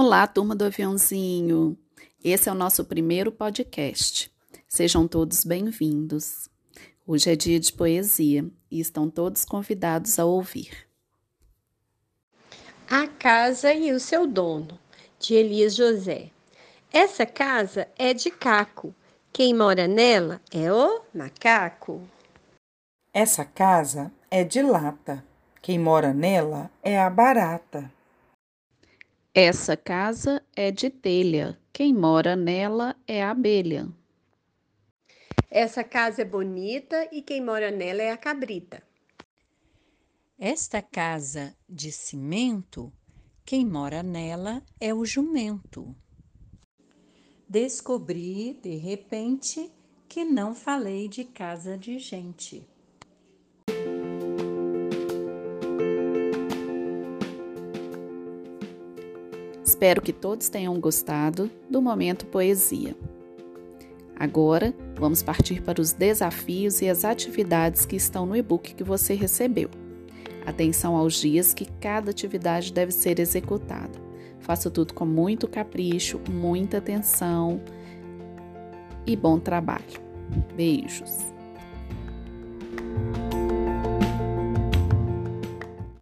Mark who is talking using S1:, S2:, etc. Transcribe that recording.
S1: Olá, turma do aviãozinho! Esse é o nosso primeiro podcast. Sejam todos bem-vindos. Hoje é dia de poesia e estão todos convidados a ouvir.
S2: A Casa e o Seu Dono, de Elias José. Essa casa é de caco. Quem mora nela é o macaco.
S3: Essa casa é de lata. Quem mora nela é a barata.
S1: Essa casa é de telha. Quem mora nela é a abelha.
S2: Essa casa é bonita e quem mora nela é a cabrita.
S4: Esta casa de cimento, quem mora nela é o jumento. Descobri de repente que não falei de casa de gente.
S1: Espero que todos tenham gostado do momento poesia. Agora, vamos partir para os desafios e as atividades que estão no e-book que você recebeu. Atenção aos dias que cada atividade deve ser executada. Faça tudo com muito capricho, muita atenção e bom trabalho. Beijos!